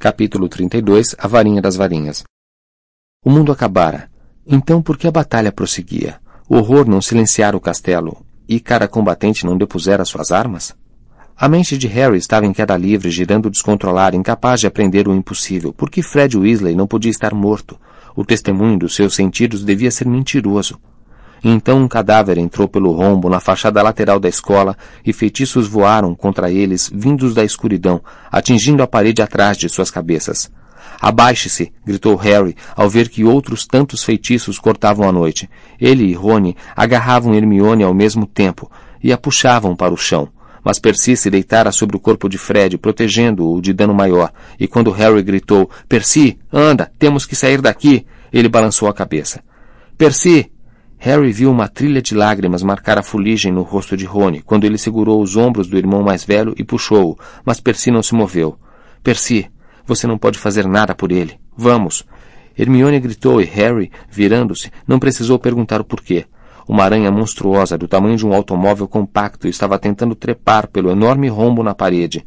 Capítulo 32 A Varinha das Varinhas O mundo acabara. Então por que a batalha prosseguia? O horror não silenciara o castelo, e cada combatente não depusera suas armas? A mente de Harry estava em queda livre, girando descontrolada, incapaz de aprender o impossível. Por que Fred Weasley não podia estar morto? O testemunho dos seus sentidos devia ser mentiroso. Então um cadáver entrou pelo rombo na fachada lateral da escola e feitiços voaram contra eles, vindos da escuridão, atingindo a parede atrás de suas cabeças. Abaixe-se! gritou Harry, ao ver que outros tantos feitiços cortavam a noite. Ele e Rony agarravam Hermione ao mesmo tempo e a puxavam para o chão. Mas Percy se deitara sobre o corpo de Fred, protegendo-o de dano maior, e quando Harry gritou, Percy, anda, temos que sair daqui, ele balançou a cabeça. Percy! Harry viu uma trilha de lágrimas marcar a fuligem no rosto de Rony, quando ele segurou os ombros do irmão mais velho e puxou-o, mas Percy não se moveu. Percy, você não pode fazer nada por ele. Vamos! Hermione gritou e Harry, virando-se, não precisou perguntar o porquê. Uma aranha monstruosa do tamanho de um automóvel compacto estava tentando trepar pelo enorme rombo na parede.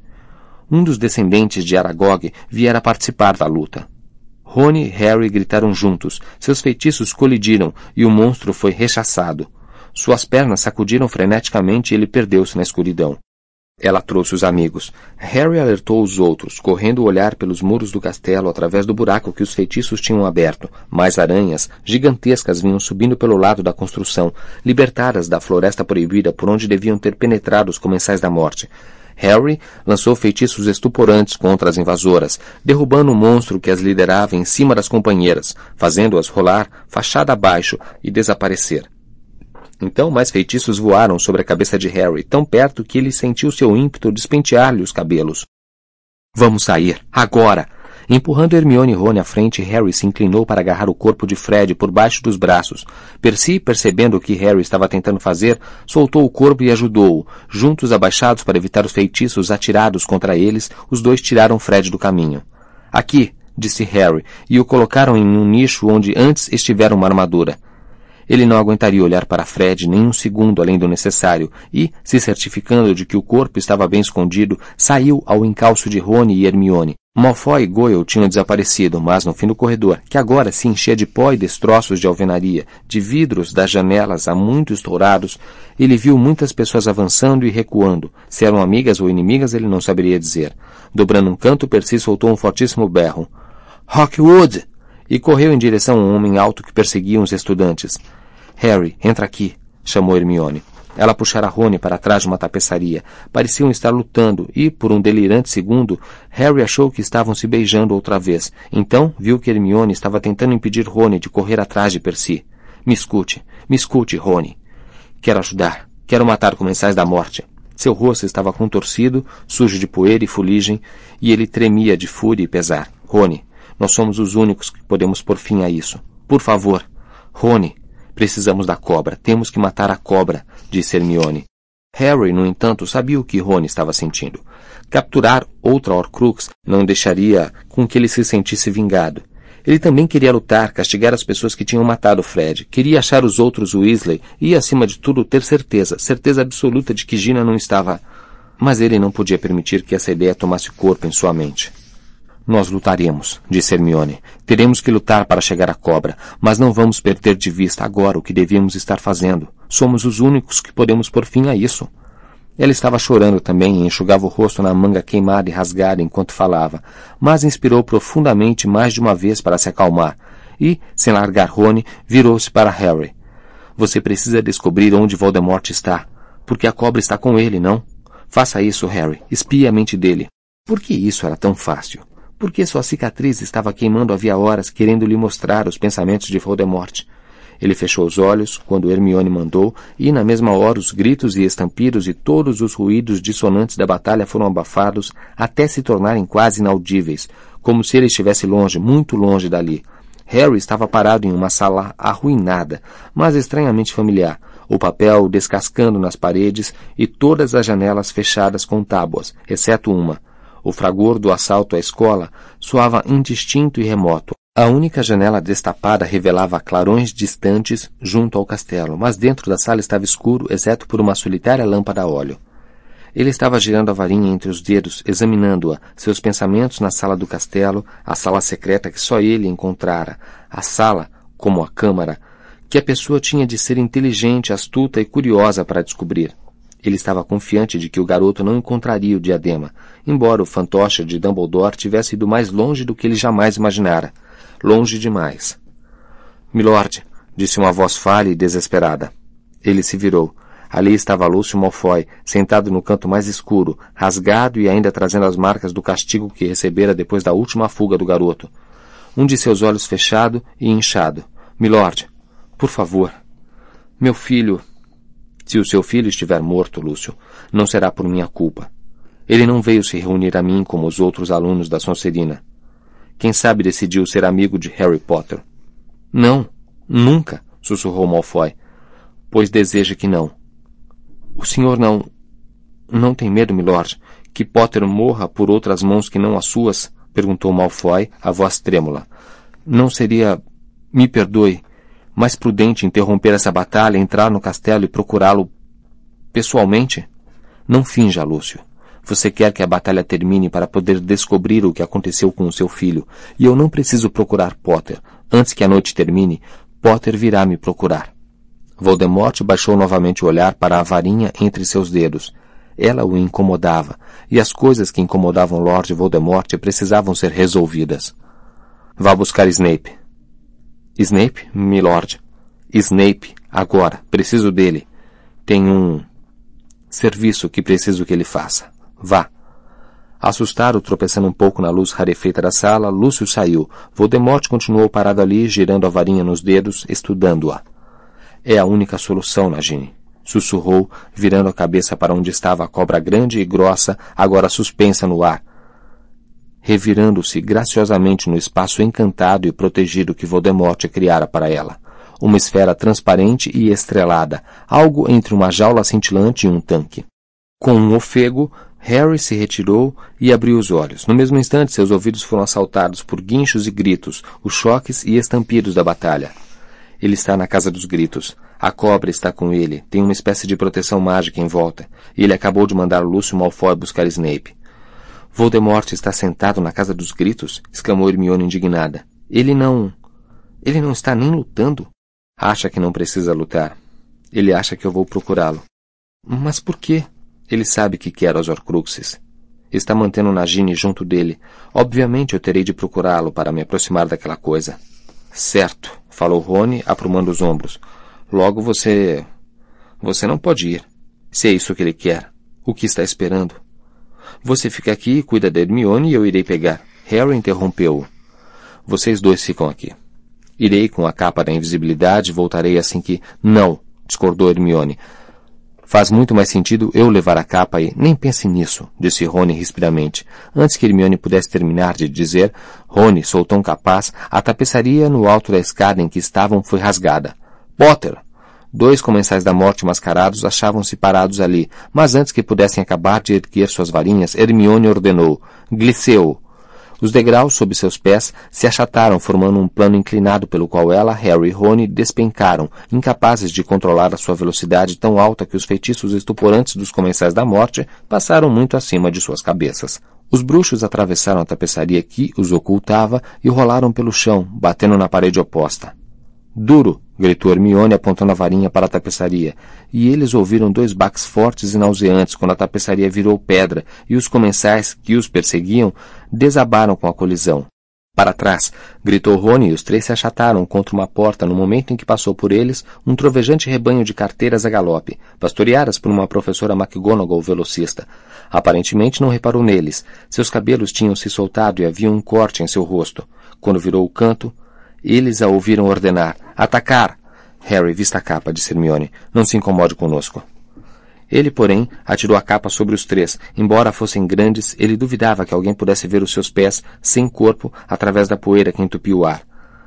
Um dos descendentes de Aragog viera participar da luta. Rony e Harry gritaram juntos. Seus feitiços colidiram e o monstro foi rechaçado. Suas pernas sacudiram freneticamente e ele perdeu-se na escuridão. Ela trouxe os amigos. Harry alertou os outros, correndo o olhar pelos muros do castelo através do buraco que os feitiços tinham aberto. Mais aranhas, gigantescas, vinham subindo pelo lado da construção, libertadas da floresta proibida por onde deviam ter penetrado os comensais da morte. Harry lançou feitiços estuporantes contra as invasoras, derrubando o monstro que as liderava em cima das companheiras, fazendo-as rolar fachada abaixo e desaparecer. Então mais feitiços voaram sobre a cabeça de Harry, tão perto que ele sentiu seu ímpeto despentear-lhe os cabelos. Vamos sair, agora! Empurrando Hermione e Rony à frente, Harry se inclinou para agarrar o corpo de Fred por baixo dos braços. Percy, percebendo o que Harry estava tentando fazer, soltou o corpo e ajudou-o. Juntos abaixados para evitar os feitiços atirados contra eles, os dois tiraram Fred do caminho. Aqui, disse Harry, e o colocaram em um nicho onde antes estivera uma armadura. Ele não aguentaria olhar para Fred nem um segundo além do necessário e, se certificando de que o corpo estava bem escondido, saiu ao encalço de Rony e Hermione, Malfoy e Goyle tinham desaparecido, mas no fim do corredor, que agora se enchia de pó e destroços de alvenaria, de vidros das janelas há muito estourados, ele viu muitas pessoas avançando e recuando. Se eram amigas ou inimigas, ele não saberia dizer. Dobrando um canto, Percy soltou um fortíssimo berro. Rockwood! E correu em direção a um homem alto que perseguia os estudantes. Harry, entra aqui, chamou Hermione. Ela puxara Rony para trás de uma tapeçaria. Pareciam estar lutando e, por um delirante segundo, Harry achou que estavam se beijando outra vez. Então, viu que Hermione estava tentando impedir Rony de correr atrás de Percy. Me escute, me escute, Rony. Quero ajudar. Quero matar comensais da morte. Seu rosto estava contorcido, sujo de poeira e fuligem, e ele tremia de fúria e pesar. Rony, nós somos os únicos que podemos pôr fim a isso. Por favor. Rony, Precisamos da cobra. Temos que matar a cobra, disse Hermione. Harry, no entanto, sabia o que Rony estava sentindo. Capturar outra Horcrux não deixaria com que ele se sentisse vingado. Ele também queria lutar, castigar as pessoas que tinham matado Fred. Queria achar os outros Weasley e, acima de tudo, ter certeza, certeza absoluta de que Gina não estava. Mas ele não podia permitir que essa ideia tomasse corpo em sua mente. Nós lutaremos, disse Hermione. Teremos que lutar para chegar à cobra, mas não vamos perder de vista agora o que devíamos estar fazendo. Somos os únicos que podemos pôr fim a isso. Ela estava chorando também e enxugava o rosto na manga queimada e rasgada enquanto falava, mas inspirou profundamente mais de uma vez para se acalmar e, sem largar Rony, virou-se para Harry. Você precisa descobrir onde Voldemort está, porque a cobra está com ele, não? Faça isso, Harry. Espie a mente dele. Por que isso era tão fácil? Porque sua cicatriz estava queimando havia horas, querendo lhe mostrar os pensamentos de Voldemort. Ele fechou os olhos quando Hermione mandou, e na mesma hora os gritos e estampidos e todos os ruídos dissonantes da batalha foram abafados até se tornarem quase inaudíveis, como se ele estivesse longe, muito longe dali. Harry estava parado em uma sala arruinada, mas estranhamente familiar, o papel descascando nas paredes e todas as janelas fechadas com tábuas, exceto uma. O fragor do assalto à escola soava indistinto e remoto. A única janela destapada revelava clarões distantes junto ao castelo, mas dentro da sala estava escuro, exceto por uma solitária lâmpada a óleo. Ele estava girando a varinha entre os dedos, examinando-a, seus pensamentos na sala do castelo, a sala secreta que só ele encontrara, a sala, como a câmara, que a pessoa tinha de ser inteligente, astuta e curiosa para descobrir. Ele estava confiante de que o garoto não encontraria o diadema, embora o fantoche de Dumbledore tivesse ido mais longe do que ele jamais imaginara. Longe demais. Milord, disse uma voz falha e desesperada. Ele se virou. Ali estava Lúcio Malfoy, sentado no canto mais escuro, rasgado e ainda trazendo as marcas do castigo que recebera depois da última fuga do garoto. Um de seus olhos fechado e inchado. Milord, por favor. Meu filho. Se o seu filho estiver morto, Lúcio, não será por minha culpa. Ele não veio se reunir a mim como os outros alunos da Sonserina. Quem sabe decidiu ser amigo de Harry Potter. Não, nunca, sussurrou Malfoy, pois deseja que não. O senhor não. Não tem medo, milord, que Potter morra por outras mãos que não as suas? perguntou Malfoy, a voz trêmula. Não seria. Me perdoe. Mais prudente interromper essa batalha, entrar no castelo e procurá-lo pessoalmente? Não finja, Lúcio. Você quer que a batalha termine para poder descobrir o que aconteceu com o seu filho, e eu não preciso procurar Potter. Antes que a noite termine, Potter virá me procurar. Voldemort baixou novamente o olhar para a varinha entre seus dedos. Ela o incomodava, e as coisas que incomodavam Lord Voldemort precisavam ser resolvidas. Vá buscar Snape. Snape, milord. Snape, agora. Preciso dele. Tem um serviço que preciso que ele faça. Vá. Assustado, tropeçando um pouco na luz rarefeita da sala, Lúcio saiu. Voldemort continuou parado ali, girando a varinha nos dedos, estudando-a. É a única solução, Nagini. Sussurrou, virando a cabeça para onde estava a cobra grande e grossa, agora suspensa no ar. Revirando-se graciosamente no espaço encantado e protegido que Voldemort criara para ela. Uma esfera transparente e estrelada, algo entre uma jaula cintilante e um tanque. Com um ofego, Harry se retirou e abriu os olhos. No mesmo instante, seus ouvidos foram assaltados por guinchos e gritos, os choques e estampidos da batalha. Ele está na casa dos gritos. A cobra está com ele. Tem uma espécie de proteção mágica em volta. Ele acabou de mandar Lúcio Malfoy buscar Snape. Voldemort está sentado na casa dos gritos? exclamou Hermione indignada. Ele não. Ele não está nem lutando. Acha que não precisa lutar. Ele acha que eu vou procurá-lo. Mas por quê? Ele sabe que quero as Horcruxes. Está mantendo Nagini junto dele. Obviamente eu terei de procurá-lo para me aproximar daquela coisa. Certo, falou Rony, aprumando os ombros. Logo você. Você não pode ir. Se é isso que ele quer. O que está esperando? Você fica aqui e cuida da Hermione e eu irei pegar. Harry interrompeu-o. Vocês dois ficam aqui. Irei com a capa da invisibilidade e voltarei assim que. Não, discordou Hermione. Faz muito mais sentido eu levar a capa e nem pense nisso, disse Rony rispidamente. Antes que Hermione pudesse terminar de dizer, Rony soltou um capaz, a tapeçaria no alto da escada em que estavam foi rasgada. Potter! Dois comensais da morte mascarados achavam-se parados ali, mas antes que pudessem acabar de erguer suas varinhas, Hermione ordenou, Gliceu, os degraus sob seus pés se achataram, formando um plano inclinado pelo qual ela, Harry e Rony despencaram, incapazes de controlar a sua velocidade tão alta que os feitiços estuporantes dos comensais da morte passaram muito acima de suas cabeças. Os bruxos atravessaram a tapeçaria que os ocultava e rolaram pelo chão, batendo na parede oposta. Duro! Gritou Hermione apontando a varinha para a tapeçaria, e eles ouviram dois baques fortes e nauseantes quando a tapeçaria virou pedra e os comensais que os perseguiam desabaram com a colisão. Para trás! gritou Rony e os três se achataram contra uma porta no momento em que passou por eles um trovejante rebanho de carteiras a galope, pastoreadas por uma professora McGonagall velocista. Aparentemente não reparou neles. Seus cabelos tinham se soltado e havia um corte em seu rosto. Quando virou o canto, eles a ouviram ordenar: Atacar! Harry, vista a capa, disse Hermione. Não se incomode conosco. Ele, porém, atirou a capa sobre os três. Embora fossem grandes, ele duvidava que alguém pudesse ver os seus pés sem corpo através da poeira que entupiu o ar,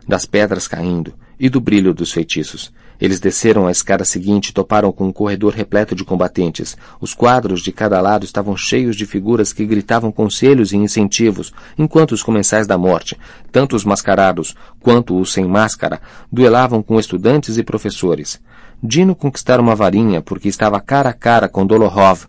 das pedras caindo e do brilho dos feitiços. Eles desceram a escada seguinte e toparam com um corredor repleto de combatentes. Os quadros de cada lado estavam cheios de figuras que gritavam conselhos e incentivos, enquanto os comensais da morte, tanto os mascarados quanto os sem máscara, duelavam com estudantes e professores. Dino conquistara uma varinha porque estava cara a cara com Dolohov,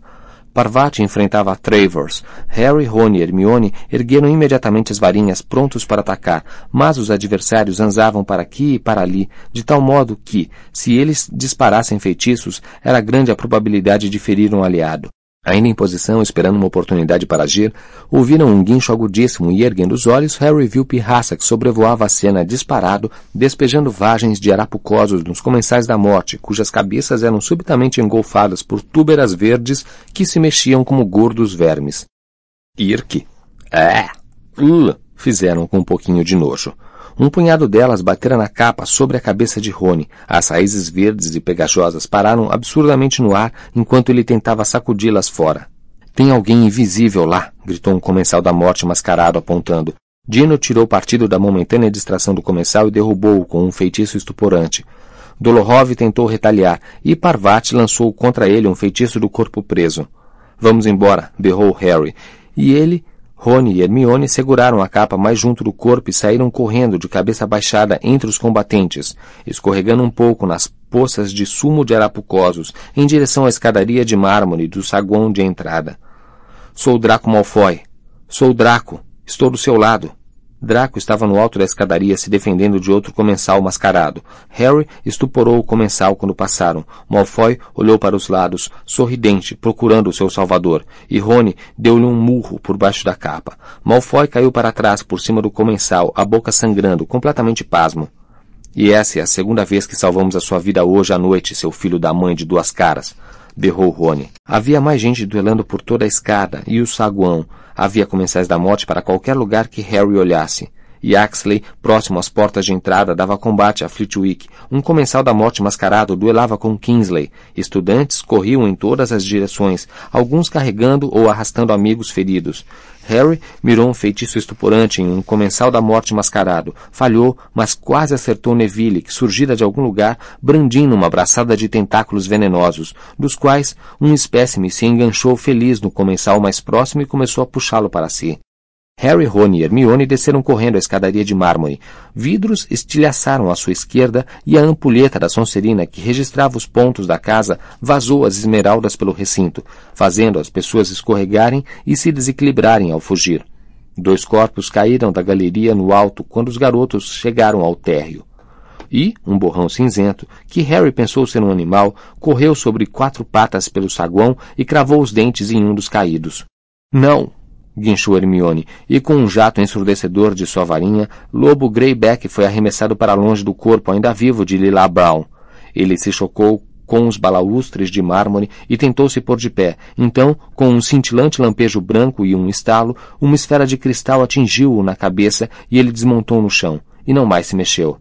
Parvati enfrentava a Travers. Harry, Rony e Hermione ergueram imediatamente as varinhas, prontos para atacar, mas os adversários anzavam para aqui e para ali, de tal modo que, se eles disparassem feitiços, era grande a probabilidade de ferir um aliado. Ainda em posição, esperando uma oportunidade para agir, ouviram um guincho agudíssimo e, erguendo os olhos, Harry viu Pirraça que sobrevoava a cena disparado, despejando vagens de arapucosos nos comensais da morte, cujas cabeças eram subitamente engolfadas por túberas verdes que se mexiam como gordos vermes. Irk. É. Uh, fizeram com um pouquinho de nojo. Um punhado delas batera na capa sobre a cabeça de Rony. As raízes verdes e pegajosas pararam absurdamente no ar enquanto ele tentava sacudi-las fora. Tem alguém invisível lá! gritou um comensal da morte mascarado apontando. Dino tirou partido da momentânea distração do comensal e derrubou-o com um feitiço estuporante. Dolohov tentou retaliar e Parvati lançou contra ele um feitiço do corpo preso. Vamos embora, berrou Harry, e ele Rony e Hermione seguraram a capa mais junto do corpo e saíram correndo de cabeça baixada entre os combatentes, escorregando um pouco nas poças de sumo de arapucosos em direção à escadaria de mármore do saguão de entrada. Sou Draco Malfoy. Sou Draco. Estou do seu lado. Draco estava no alto da escadaria se defendendo de outro comensal mascarado. Harry estuporou o comensal quando passaram. Malfoy olhou para os lados, sorridente, procurando o seu salvador, e Rony deu-lhe um murro por baixo da capa. Malfoy caiu para trás por cima do comensal, a boca sangrando, completamente pasmo. E essa é a segunda vez que salvamos a sua vida hoje à noite, seu filho da mãe de duas caras berrou Rony. Havia mais gente duelando por toda a escada e o saguão. Havia comensais da morte para qualquer lugar que Harry olhasse. E Axley, próximo às portas de entrada, dava combate a Flitwick. Um comensal da morte mascarado duelava com Kingsley. Estudantes corriam em todas as direções, alguns carregando ou arrastando amigos feridos. Harry mirou um feitiço estuporante em um comensal da morte mascarado. Falhou, mas quase acertou Neville, que surgira de algum lugar, brandindo uma braçada de tentáculos venenosos, dos quais um espécime se enganchou feliz no comensal mais próximo e começou a puxá-lo para si. Harry, Rony e Hermione desceram correndo a escadaria de mármore. Vidros estilhaçaram à sua esquerda e a ampulheta da Sonserina, que registrava os pontos da casa, vazou as esmeraldas pelo recinto, fazendo as pessoas escorregarem e se desequilibrarem ao fugir. Dois corpos caíram da galeria no alto quando os garotos chegaram ao térreo. E um borrão cinzento, que Harry pensou ser um animal, correu sobre quatro patas pelo saguão e cravou os dentes em um dos caídos. Não! Guinchou Hermione, e com um jato ensurdecedor de sua varinha, Lobo Greyback foi arremessado para longe do corpo ainda vivo de Lila Brown. Ele se chocou com os balaustres de mármore e tentou se pôr de pé. Então, com um cintilante lampejo branco e um estalo, uma esfera de cristal atingiu-o na cabeça e ele desmontou no chão, e não mais se mexeu.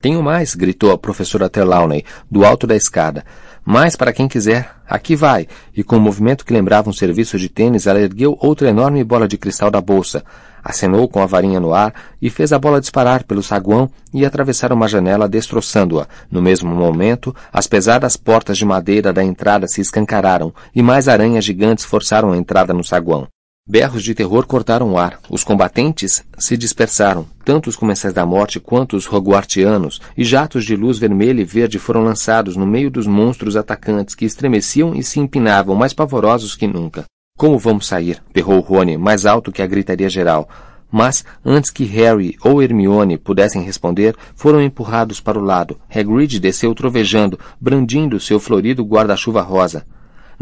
Tenho mais, gritou a professora Trelawney, do alto da escada. Mais para quem quiser. Aqui vai. E com um movimento que lembrava um serviço de tênis, ela ergueu outra enorme bola de cristal da bolsa, acenou com a varinha no ar e fez a bola disparar pelo saguão e atravessar uma janela, destroçando-a. No mesmo momento, as pesadas portas de madeira da entrada se escancararam e mais aranhas gigantes forçaram a entrada no saguão. Berros de terror cortaram o ar. Os combatentes se dispersaram, tanto os comensais da morte quanto os roguartianos, e jatos de luz vermelha e verde foram lançados no meio dos monstros atacantes que estremeciam e se empinavam mais pavorosos que nunca. Como vamos sair? berrou Rony, mais alto que a gritaria geral. Mas, antes que Harry ou Hermione pudessem responder, foram empurrados para o lado. Hagrid desceu trovejando, brandindo seu florido guarda-chuva rosa.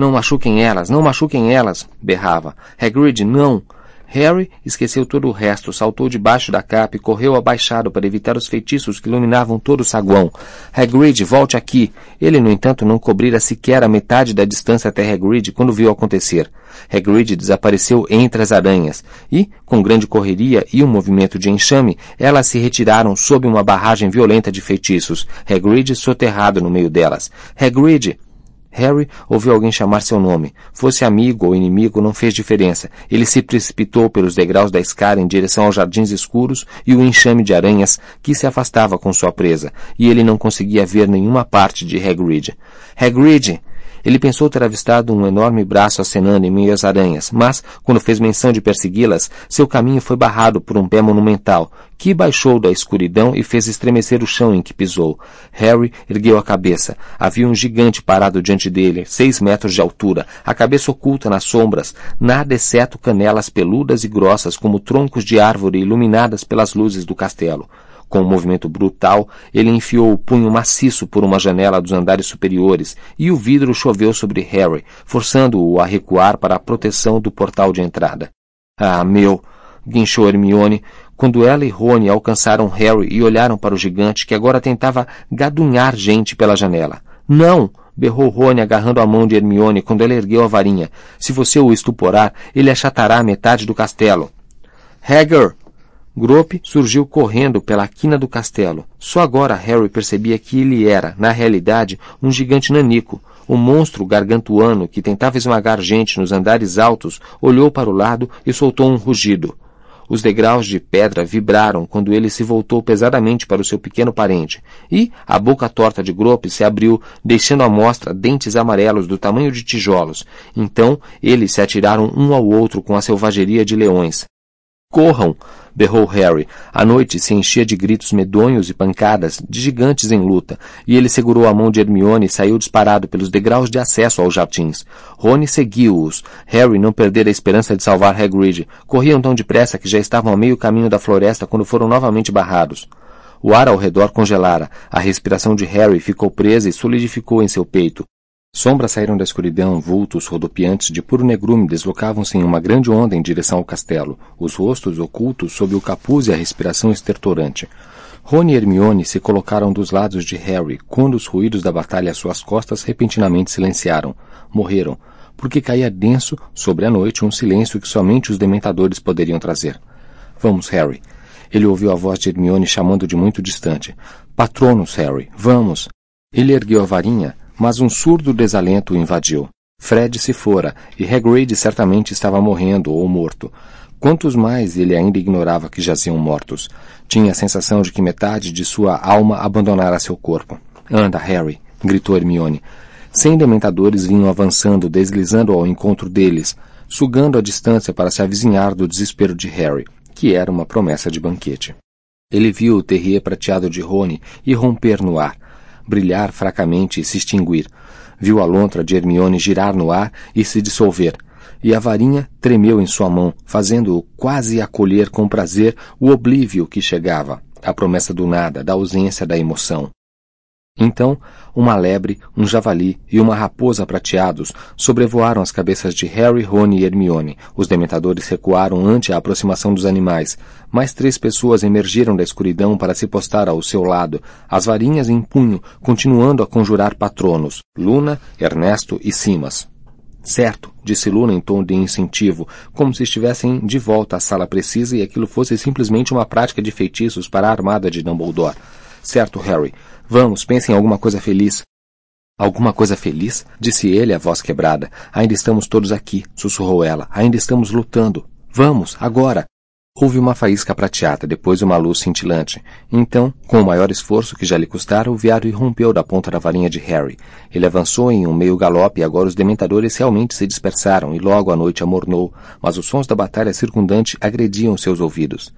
Não machuquem elas, não machuquem elas, berrava. Hagrid, não! Harry esqueceu todo o resto, saltou debaixo da capa e correu abaixado para evitar os feitiços que iluminavam todo o saguão. Hagrid, volte aqui! Ele, no entanto, não cobrira sequer a metade da distância até Hagrid quando viu acontecer. Hagrid desapareceu entre as aranhas e, com grande correria e um movimento de enxame, elas se retiraram sob uma barragem violenta de feitiços. Hagrid soterrado no meio delas. Hagrid! Harry ouviu alguém chamar seu nome. Fosse amigo ou inimigo, não fez diferença. Ele se precipitou pelos degraus da escada em direção aos jardins escuros e o enxame de aranhas que se afastava com sua presa, e ele não conseguia ver nenhuma parte de Hagrid. Hagrid! Ele pensou ter avistado um enorme braço acenando em meio às aranhas, mas, quando fez menção de persegui-las, seu caminho foi barrado por um pé monumental, que baixou da escuridão e fez estremecer o chão em que pisou. Harry ergueu a cabeça. Havia um gigante parado diante dele, seis metros de altura, a cabeça oculta nas sombras, nada exceto canelas peludas e grossas como troncos de árvore iluminadas pelas luzes do castelo. Com um movimento brutal, ele enfiou o punho maciço por uma janela dos andares superiores e o vidro choveu sobre Harry, forçando-o a recuar para a proteção do portal de entrada. Ah, meu! guinchou Hermione, quando ela e Rony alcançaram Harry e olharam para o gigante que agora tentava gadunhar gente pela janela. Não! berrou Rony agarrando a mão de Hermione quando ela ergueu a varinha. Se você o estuporar, ele achatará metade do castelo. Hagger! Grope surgiu correndo pela quina do castelo. Só agora Harry percebia que ele era, na realidade, um gigante nanico. O monstro gargantuano que tentava esmagar gente nos andares altos olhou para o lado e soltou um rugido. Os degraus de pedra vibraram quando ele se voltou pesadamente para o seu pequeno parente, e a boca torta de Grope se abriu, deixando à mostra dentes amarelos do tamanho de tijolos. Então eles se atiraram um ao outro com a selvageria de leões. Corram! Berrou Harry. A noite se enchia de gritos medonhos e pancadas de gigantes em luta, e ele segurou a mão de Hermione e saiu disparado pelos degraus de acesso aos jardins. Rony seguiu-os. Harry não perdera a esperança de salvar Hagrid. Corriam tão depressa que já estavam a meio caminho da floresta quando foram novamente barrados. O ar ao redor congelara. A respiração de Harry ficou presa e solidificou em seu peito. Sombras saíram da escuridão, vultos rodopiantes de puro negrume deslocavam-se em uma grande onda em direção ao castelo, os rostos ocultos sob o capuz e a respiração estertorante. Rony e Hermione se colocaram dos lados de Harry quando os ruídos da batalha às suas costas repentinamente silenciaram. Morreram, porque caía denso sobre a noite um silêncio que somente os dementadores poderiam trazer. Vamos, Harry. Ele ouviu a voz de Hermione chamando de muito distante. Patronos, Harry, vamos. Ele ergueu a varinha mas um surdo desalento o invadiu. Fred se fora, e Hagrid certamente estava morrendo ou morto. Quantos mais ele ainda ignorava que jaziam mortos? Tinha a sensação de que metade de sua alma abandonara seu corpo. Anda, Harry, gritou Hermione. Cem dementadores vinham avançando, deslizando ao encontro deles, sugando a distância para se avizinhar do desespero de Harry, que era uma promessa de banquete. Ele viu o terrier prateado de Rony irromper no ar, brilhar fracamente e se extinguir. Viu a lontra de Hermione girar no ar e se dissolver, e a varinha tremeu em sua mão, fazendo-o quase acolher com prazer o oblívio que chegava, a promessa do nada, da ausência da emoção. Então, uma lebre, um javali e uma raposa prateados sobrevoaram as cabeças de Harry, Rony e Hermione. Os dementadores recuaram ante a aproximação dos animais. Mais três pessoas emergiram da escuridão para se postar ao seu lado, as varinhas em punho, continuando a conjurar patronos: Luna, Ernesto e Simas. Certo, disse Luna em tom de incentivo, como se estivessem de volta à sala precisa e aquilo fosse simplesmente uma prática de feitiços para a armada de Dumbledore. Certo, Harry. Vamos, pense em alguma coisa feliz. Alguma coisa feliz? Disse ele, a voz quebrada. Ainda estamos todos aqui, sussurrou ela. Ainda estamos lutando. Vamos, agora. Houve uma faísca prateada, depois uma luz cintilante. Então, com o maior esforço que já lhe custara, o viário irrompeu da ponta da varinha de Harry. Ele avançou em um meio galope e agora os dementadores realmente se dispersaram e logo a noite amornou, mas os sons da batalha circundante agrediam seus ouvidos.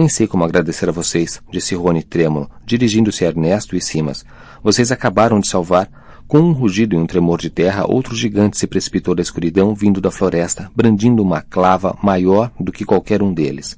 Nem sei como agradecer a vocês, disse Rony trêmulo, dirigindo-se a Ernesto e Simas. Vocês acabaram de salvar. Com um rugido e um tremor de terra, outro gigante se precipitou da escuridão vindo da floresta, brandindo uma clava maior do que qualquer um deles.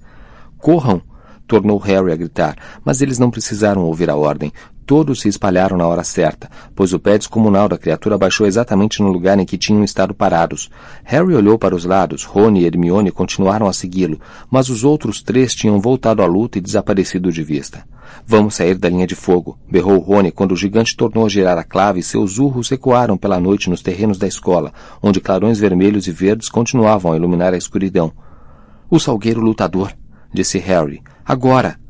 Corram! tornou Harry a gritar, mas eles não precisaram ouvir a ordem. Todos se espalharam na hora certa, pois o pé descomunal da criatura baixou exatamente no lugar em que tinham estado parados. Harry olhou para os lados, Rony e Hermione continuaram a segui-lo, mas os outros três tinham voltado à luta e desaparecido de vista. Vamos sair da linha de fogo, berrou Rony quando o gigante tornou a girar a clave e seus urros ecoaram pela noite nos terrenos da escola, onde clarões vermelhos e verdes continuavam a iluminar a escuridão. O salgueiro lutador, disse Harry. Agora!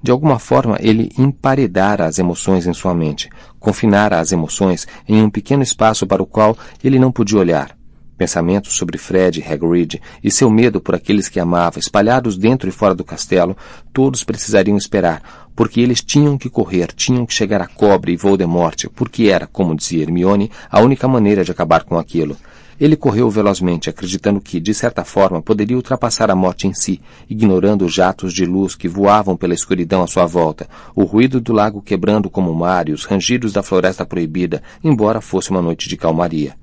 De alguma forma, ele emparedara as emoções em sua mente, confinara as emoções em um pequeno espaço para o qual ele não podia olhar. Pensamentos sobre Fred Hagrid e seu medo por aqueles que amava, espalhados dentro e fora do castelo, todos precisariam esperar, porque eles tinham que correr, tinham que chegar a Cobre e Voldemort, porque era, como dizia Hermione, a única maneira de acabar com aquilo. Ele correu velozmente, acreditando que, de certa forma, poderia ultrapassar a morte em si, ignorando os jatos de luz que voavam pela escuridão à sua volta, o ruído do lago quebrando como o mar e os rangidos da floresta proibida, embora fosse uma noite de calmaria.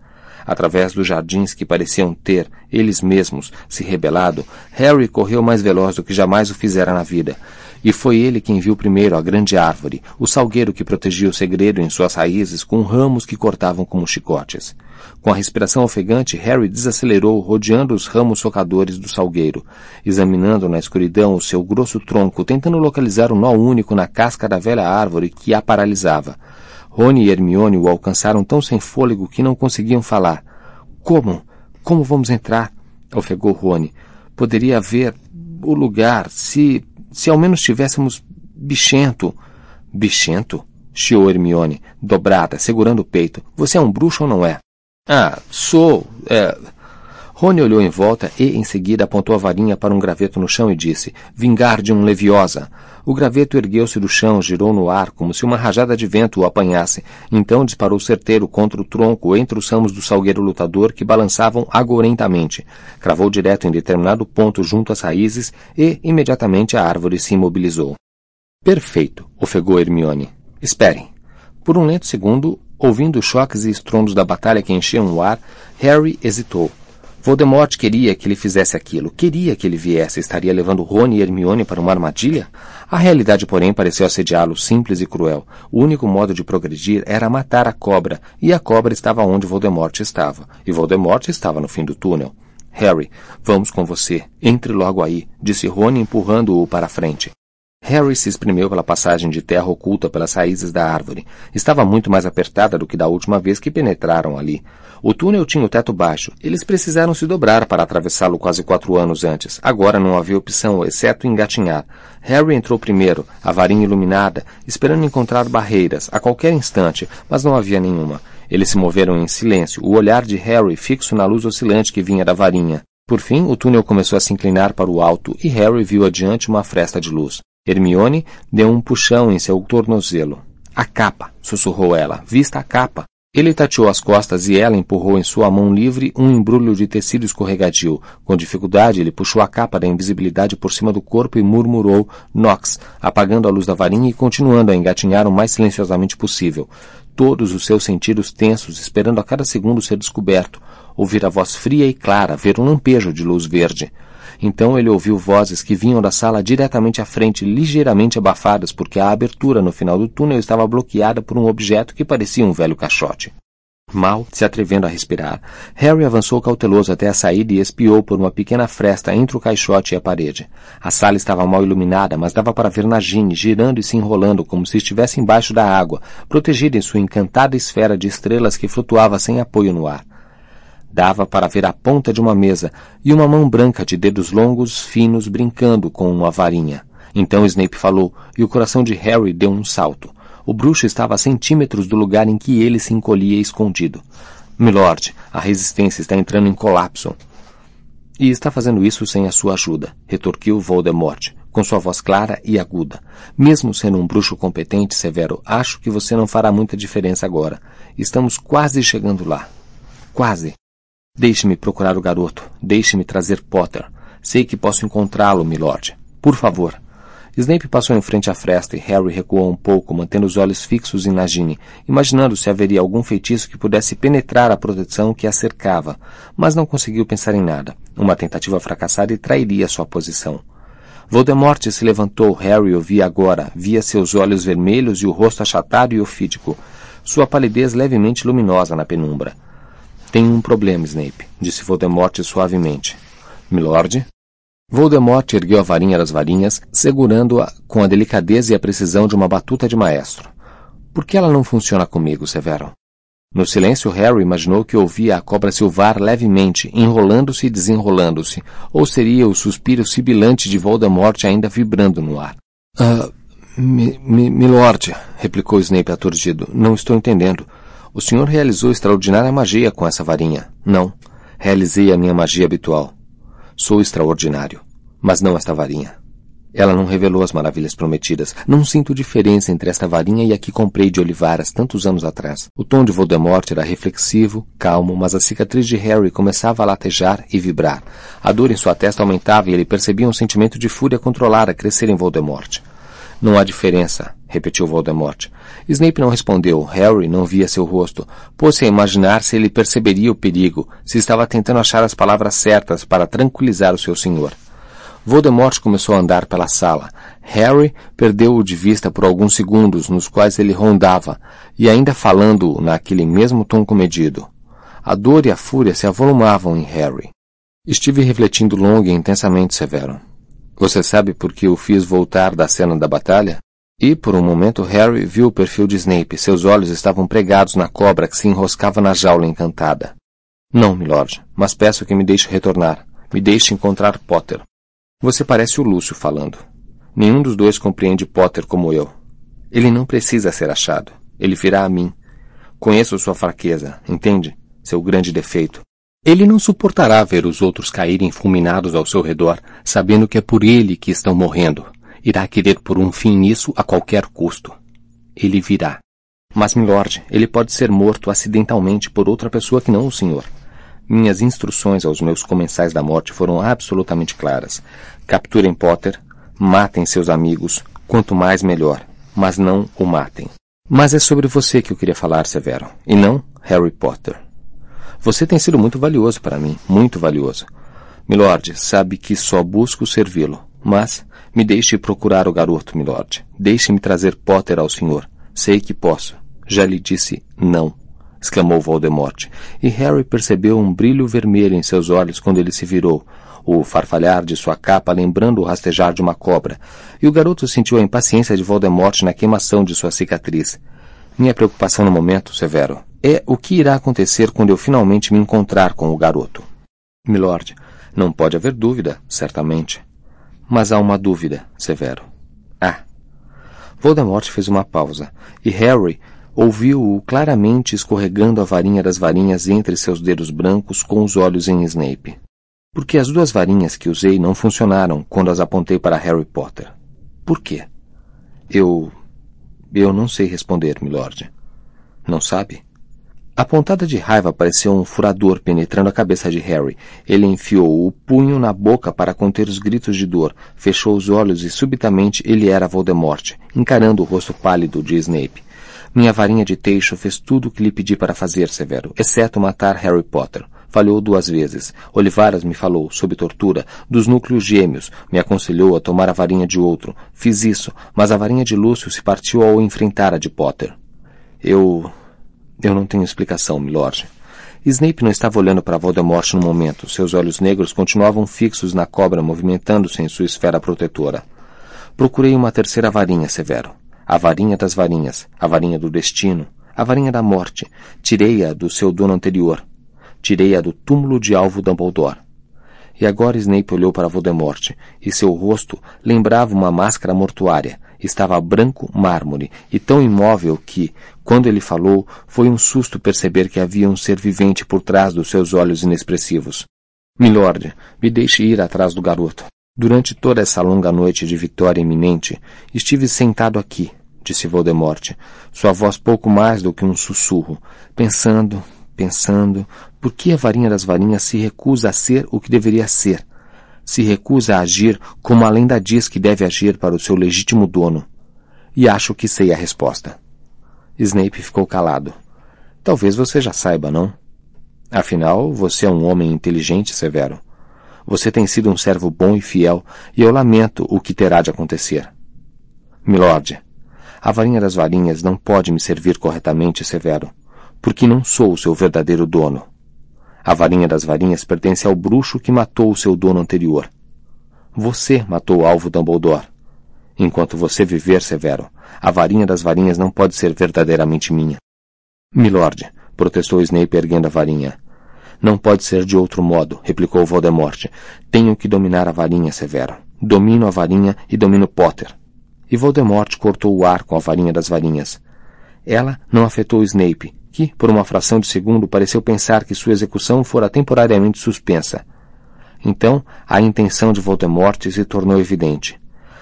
Através dos jardins que pareciam ter, eles mesmos, se rebelado, Harry correu mais veloz do que jamais o fizera na vida. E foi ele quem viu primeiro a grande árvore, o salgueiro que protegia o segredo em suas raízes com ramos que cortavam como chicotes. Com a respiração ofegante, Harry desacelerou, rodeando os ramos socadores do salgueiro, examinando na escuridão o seu grosso tronco, tentando localizar o um nó único na casca da velha árvore que a paralisava. Rony e Hermione o alcançaram tão sem fôlego que não conseguiam falar. Como? Como vamos entrar? ofegou Rony. Poderia haver o lugar se. se ao menos tivéssemos bichento. Bichento? chiou Hermione, dobrada, segurando o peito. Você é um bruxo ou não é? Ah, sou. É. Rony olhou em volta e, em seguida, apontou a varinha para um graveto no chão e disse: Vingar de um Leviosa. O graveto ergueu-se do chão, girou no ar, como se uma rajada de vento o apanhasse. Então disparou certeiro contra o tronco entre os ramos do salgueiro lutador que balançavam agorentamente. Cravou direto em determinado ponto junto às raízes e, imediatamente, a árvore se imobilizou. Perfeito, ofegou Hermione. Esperem. Por um lento segundo, ouvindo os choques e estrondos da batalha que enchiam o ar, Harry hesitou. Voldemort queria que ele fizesse aquilo, queria que ele viesse, estaria levando Rony e Hermione para uma armadilha? A realidade, porém, pareceu assediá-lo simples e cruel. O único modo de progredir era matar a cobra, e a cobra estava onde Voldemort estava, e Voldemort estava no fim do túnel. Harry, vamos com você. Entre logo aí, disse Rony empurrando-o para a frente. Harry se espremeu pela passagem de terra oculta pelas raízes da árvore. Estava muito mais apertada do que da última vez que penetraram ali. O túnel tinha o teto baixo. Eles precisaram se dobrar para atravessá-lo quase quatro anos antes. Agora não havia opção, exceto engatinhar. Harry entrou primeiro, a varinha iluminada, esperando encontrar barreiras, a qualquer instante, mas não havia nenhuma. Eles se moveram em silêncio, o olhar de Harry fixo na luz oscilante que vinha da varinha. Por fim, o túnel começou a se inclinar para o alto e Harry viu adiante uma fresta de luz. Hermione deu um puxão em seu tornozelo. A capa, sussurrou ela. Vista a capa. Ele tateou as costas e ela empurrou em sua mão livre um embrulho de tecido escorregadio. Com dificuldade, ele puxou a capa da invisibilidade por cima do corpo e murmurou Nox, apagando a luz da varinha e continuando a engatinhar o mais silenciosamente possível. Todos os seus sentidos tensos, esperando a cada segundo ser descoberto. Ouvir a voz fria e clara, ver um lampejo de luz verde. Então ele ouviu vozes que vinham da sala diretamente à frente, ligeiramente abafadas, porque a abertura no final do túnel estava bloqueada por um objeto que parecia um velho caixote. Mal se atrevendo a respirar, Harry avançou cauteloso até a saída e espiou por uma pequena fresta entre o caixote e a parede. A sala estava mal iluminada, mas dava para ver Nagini girando e se enrolando como se estivesse embaixo da água, protegida em sua encantada esfera de estrelas que flutuava sem apoio no ar. Dava para ver a ponta de uma mesa e uma mão branca de dedos longos, finos, brincando com uma varinha. Então Snape falou, e o coração de Harry deu um salto. O bruxo estava a centímetros do lugar em que ele se encolhia escondido. Milord, a resistência está entrando em colapso. E está fazendo isso sem a sua ajuda, retorquiu Voldemort, com sua voz clara e aguda. Mesmo sendo um bruxo competente, Severo, acho que você não fará muita diferença agora. Estamos quase chegando lá. Quase. Deixe-me procurar o garoto. Deixe-me trazer Potter. Sei que posso encontrá-lo, milord. Por favor. Snape passou em frente à fresta e Harry recuou um pouco, mantendo os olhos fixos em Nagini, imaginando se haveria algum feitiço que pudesse penetrar a proteção que a cercava, mas não conseguiu pensar em nada. Uma tentativa fracassada e trairia sua posição. Voldemort se levantou. Harry o via agora. Via seus olhos vermelhos e o rosto achatado e ofídico. Sua palidez levemente luminosa na penumbra. Tenho um problema, Snape, disse Voldemort suavemente. Milord? Voldemort ergueu a varinha das varinhas, segurando-a com a delicadeza e a precisão de uma batuta de maestro. Por que ela não funciona comigo, Severo? No silêncio, Harry imaginou que ouvia a cobra silvar levemente, enrolando-se e desenrolando-se, ou seria o suspiro sibilante de Voldemort ainda vibrando no ar. Ah, mi, mi, milord, replicou Snape aturdido, não estou entendendo. O senhor realizou extraordinária magia com essa varinha. Não. Realizei a minha magia habitual. Sou extraordinário, mas não esta varinha. Ela não revelou as maravilhas prometidas. Não sinto diferença entre esta varinha e a que comprei de Olivaras tantos anos atrás. O tom de Voldemort era reflexivo, calmo, mas a cicatriz de Harry começava a latejar e vibrar. A dor em sua testa aumentava e ele percebia um sentimento de fúria controlada crescer em Voldemort. Não há diferença, repetiu Voldemort. Snape não respondeu. Harry não via seu rosto. Pôs-se a imaginar se ele perceberia o perigo, se estava tentando achar as palavras certas para tranquilizar o seu senhor. Voldemort começou a andar pela sala. Harry perdeu-o de vista por alguns segundos, nos quais ele rondava, e ainda falando naquele mesmo tom comedido. A dor e a fúria se avolumavam em Harry. Estive refletindo longo e intensamente, Severo. Você sabe por que o fiz voltar da cena da batalha? E, por um momento, Harry viu o perfil de Snape. Seus olhos estavam pregados na cobra que se enroscava na jaula encantada. Não, milord, mas peço que me deixe retornar. Me deixe encontrar Potter. Você parece o Lúcio falando. Nenhum dos dois compreende Potter como eu. Ele não precisa ser achado. Ele virá a mim. Conheço sua fraqueza, entende? Seu grande defeito. Ele não suportará ver os outros caírem fulminados ao seu redor, sabendo que é por ele que estão morrendo. Irá querer pôr um fim nisso a qualquer custo. Ele virá. Mas, milord, ele pode ser morto acidentalmente por outra pessoa que não o senhor. Minhas instruções aos meus comensais da morte foram absolutamente claras. Capturem Potter, matem seus amigos, quanto mais melhor, mas não o matem. Mas é sobre você que eu queria falar, Severo, e não Harry Potter. Você tem sido muito valioso para mim, muito valioso. Milord, sabe que só busco servi-lo, mas me deixe procurar o garoto, Milord. Deixe-me trazer Potter ao senhor. Sei que posso. Já lhe disse não exclamou Voldemort, e Harry percebeu um brilho vermelho em seus olhos quando ele se virou, o farfalhar de sua capa lembrando o rastejar de uma cobra, e o garoto sentiu a impaciência de Voldemort na queimação de sua cicatriz. Minha preocupação no momento, Severo, é o que irá acontecer quando eu finalmente me encontrar com o garoto. Milord, não pode haver dúvida, certamente. Mas há uma dúvida, Severo. Ah. Voldemort fez uma pausa, e Harry Ouviu-o claramente escorregando a varinha das varinhas entre seus dedos brancos com os olhos em Snape. Porque as duas varinhas que usei não funcionaram quando as apontei para Harry Potter. Por quê? Eu. Eu não sei responder, milord. Não sabe? A pontada de raiva pareceu um furador penetrando a cabeça de Harry. Ele enfiou o punho na boca para conter os gritos de dor, fechou os olhos e subitamente ele era Voldemort, encarando o rosto pálido de Snape. Minha varinha de teixo fez tudo o que lhe pedi para fazer, Severo, exceto matar Harry Potter. Falhou duas vezes. Olivaras me falou, sob tortura, dos núcleos gêmeos, me aconselhou a tomar a varinha de outro. Fiz isso, mas a varinha de Lúcio se partiu ao enfrentar a de Potter. Eu... Eu não tenho explicação, milord. Snape não estava olhando para Voldemort no momento. Seus olhos negros continuavam fixos na cobra movimentando-se em sua esfera protetora. Procurei uma terceira varinha, Severo a varinha das varinhas, a varinha do destino, a varinha da morte. Tirei-a do seu dono anterior. Tirei-a do túmulo de alvo Dumbledore. E agora Snape olhou para Voldemort, e seu rosto lembrava uma máscara mortuária. Estava branco mármore e tão imóvel que, quando ele falou, foi um susto perceber que havia um ser vivente por trás dos seus olhos inexpressivos. Milord, me deixe ir atrás do garoto. Durante toda essa longa noite de vitória iminente, estive sentado aqui, disse Voldemort, sua voz pouco mais do que um sussurro, pensando, pensando, por que a varinha das varinhas se recusa a ser o que deveria ser? Se recusa a agir como a lenda diz que deve agir para o seu legítimo dono. E acho que sei a resposta. Snape ficou calado. Talvez você já saiba, não? Afinal, você é um homem inteligente, Severo. Você tem sido um servo bom e fiel, e eu lamento o que terá de acontecer. Milord, a varinha das varinhas não pode me servir corretamente, Severo, porque não sou o seu verdadeiro dono. A varinha das varinhas pertence ao bruxo que matou o seu dono anterior. Você matou o alvo Dumbledore. Enquanto você viver, Severo, a varinha das varinhas não pode ser verdadeiramente minha. Milord, protestou Snape erguendo a varinha. Não pode ser de outro modo, replicou Voldemort. Tenho que dominar a varinha, Severo. Domino a varinha e domino Potter. E Voldemort cortou o ar com a varinha das varinhas. Ela não afetou Snape, que, por uma fração de segundo, pareceu pensar que sua execução fora temporariamente suspensa. Então, a intenção de Voldemort se tornou evidente.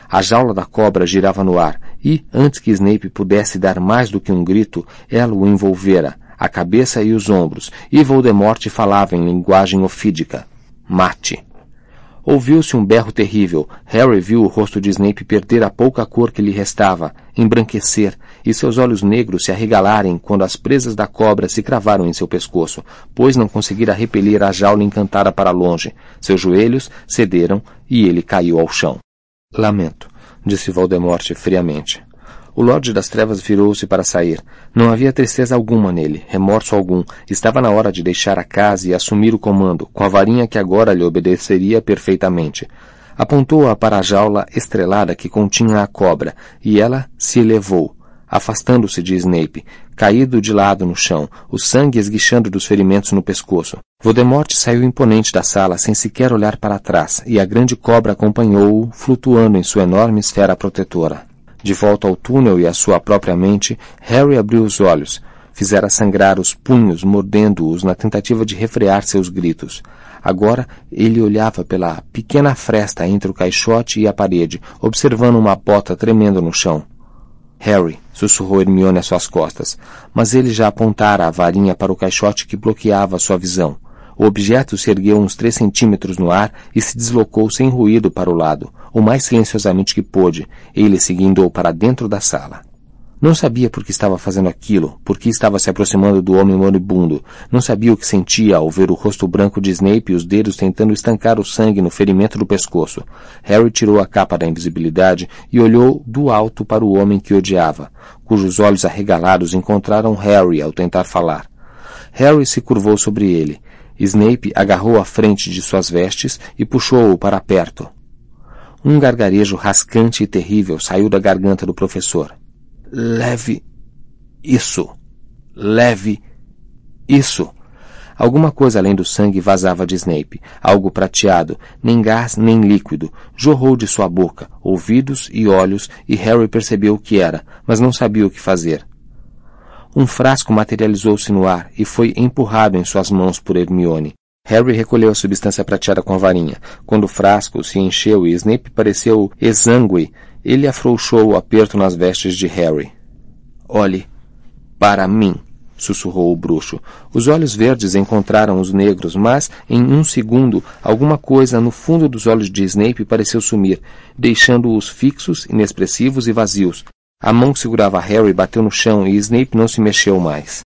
A jaula da cobra girava no ar e, antes que Snape pudesse dar mais do que um grito, ela o envolvera, a cabeça e os ombros, e Voldemort falava em linguagem ofídica. Mate. Ouviu-se um berro terrível. Harry viu o rosto de Snape perder a pouca cor que lhe restava, embranquecer, e seus olhos negros se arregalarem quando as presas da cobra se cravaram em seu pescoço, pois não conseguira repelir a jaula encantada para longe. Seus joelhos cederam e ele caiu ao chão. Lamento, disse Voldemort friamente. O Lorde das Trevas virou-se para sair. Não havia tristeza alguma nele, remorso algum. Estava na hora de deixar a casa e assumir o comando, com a varinha que agora lhe obedeceria perfeitamente. Apontou-a para a jaula estrelada que continha a cobra, e ela se elevou, afastando-se de Snape, caído de lado no chão, o sangue esguichando dos ferimentos no pescoço. Voldemort saiu imponente da sala sem sequer olhar para trás, e a grande cobra acompanhou-o, flutuando em sua enorme esfera protetora. De volta ao túnel e à sua própria mente, Harry abriu os olhos. Fizera sangrar os punhos, mordendo-os na tentativa de refrear seus gritos. Agora ele olhava pela pequena fresta entre o caixote e a parede, observando uma bota tremendo no chão. Harry, sussurrou Hermione às suas costas, mas ele já apontara a varinha para o caixote que bloqueava sua visão. O objeto se ergueu uns três centímetros no ar e se deslocou sem ruído para o lado, o mais silenciosamente que pôde, ele seguindo-o para dentro da sala. Não sabia por que estava fazendo aquilo, por que estava se aproximando do homem moribundo. Não sabia o que sentia ao ver o rosto branco de Snape e os dedos tentando estancar o sangue no ferimento do pescoço. Harry tirou a capa da invisibilidade e olhou do alto para o homem que odiava, cujos olhos arregalados encontraram Harry ao tentar falar. Harry se curvou sobre ele. Snape agarrou a frente de suas vestes e puxou-o para perto. Um gargarejo rascante e terrível saiu da garganta do professor. Leve isso. Leve isso. Alguma coisa além do sangue vazava de Snape, algo prateado, nem gás nem líquido, jorrou de sua boca, ouvidos e olhos, e Harry percebeu o que era, mas não sabia o que fazer. Um frasco materializou-se no ar e foi empurrado em suas mãos por Hermione. Harry recolheu a substância prateada com a varinha. Quando o frasco se encheu e Snape pareceu exangue, ele afrouxou o aperto nas vestes de Harry. Olhe para mim, sussurrou o bruxo. Os olhos verdes encontraram os negros, mas, em um segundo, alguma coisa no fundo dos olhos de Snape pareceu sumir, deixando-os fixos, inexpressivos e vazios. A mão que segurava Harry bateu no chão e Snape não se mexeu mais.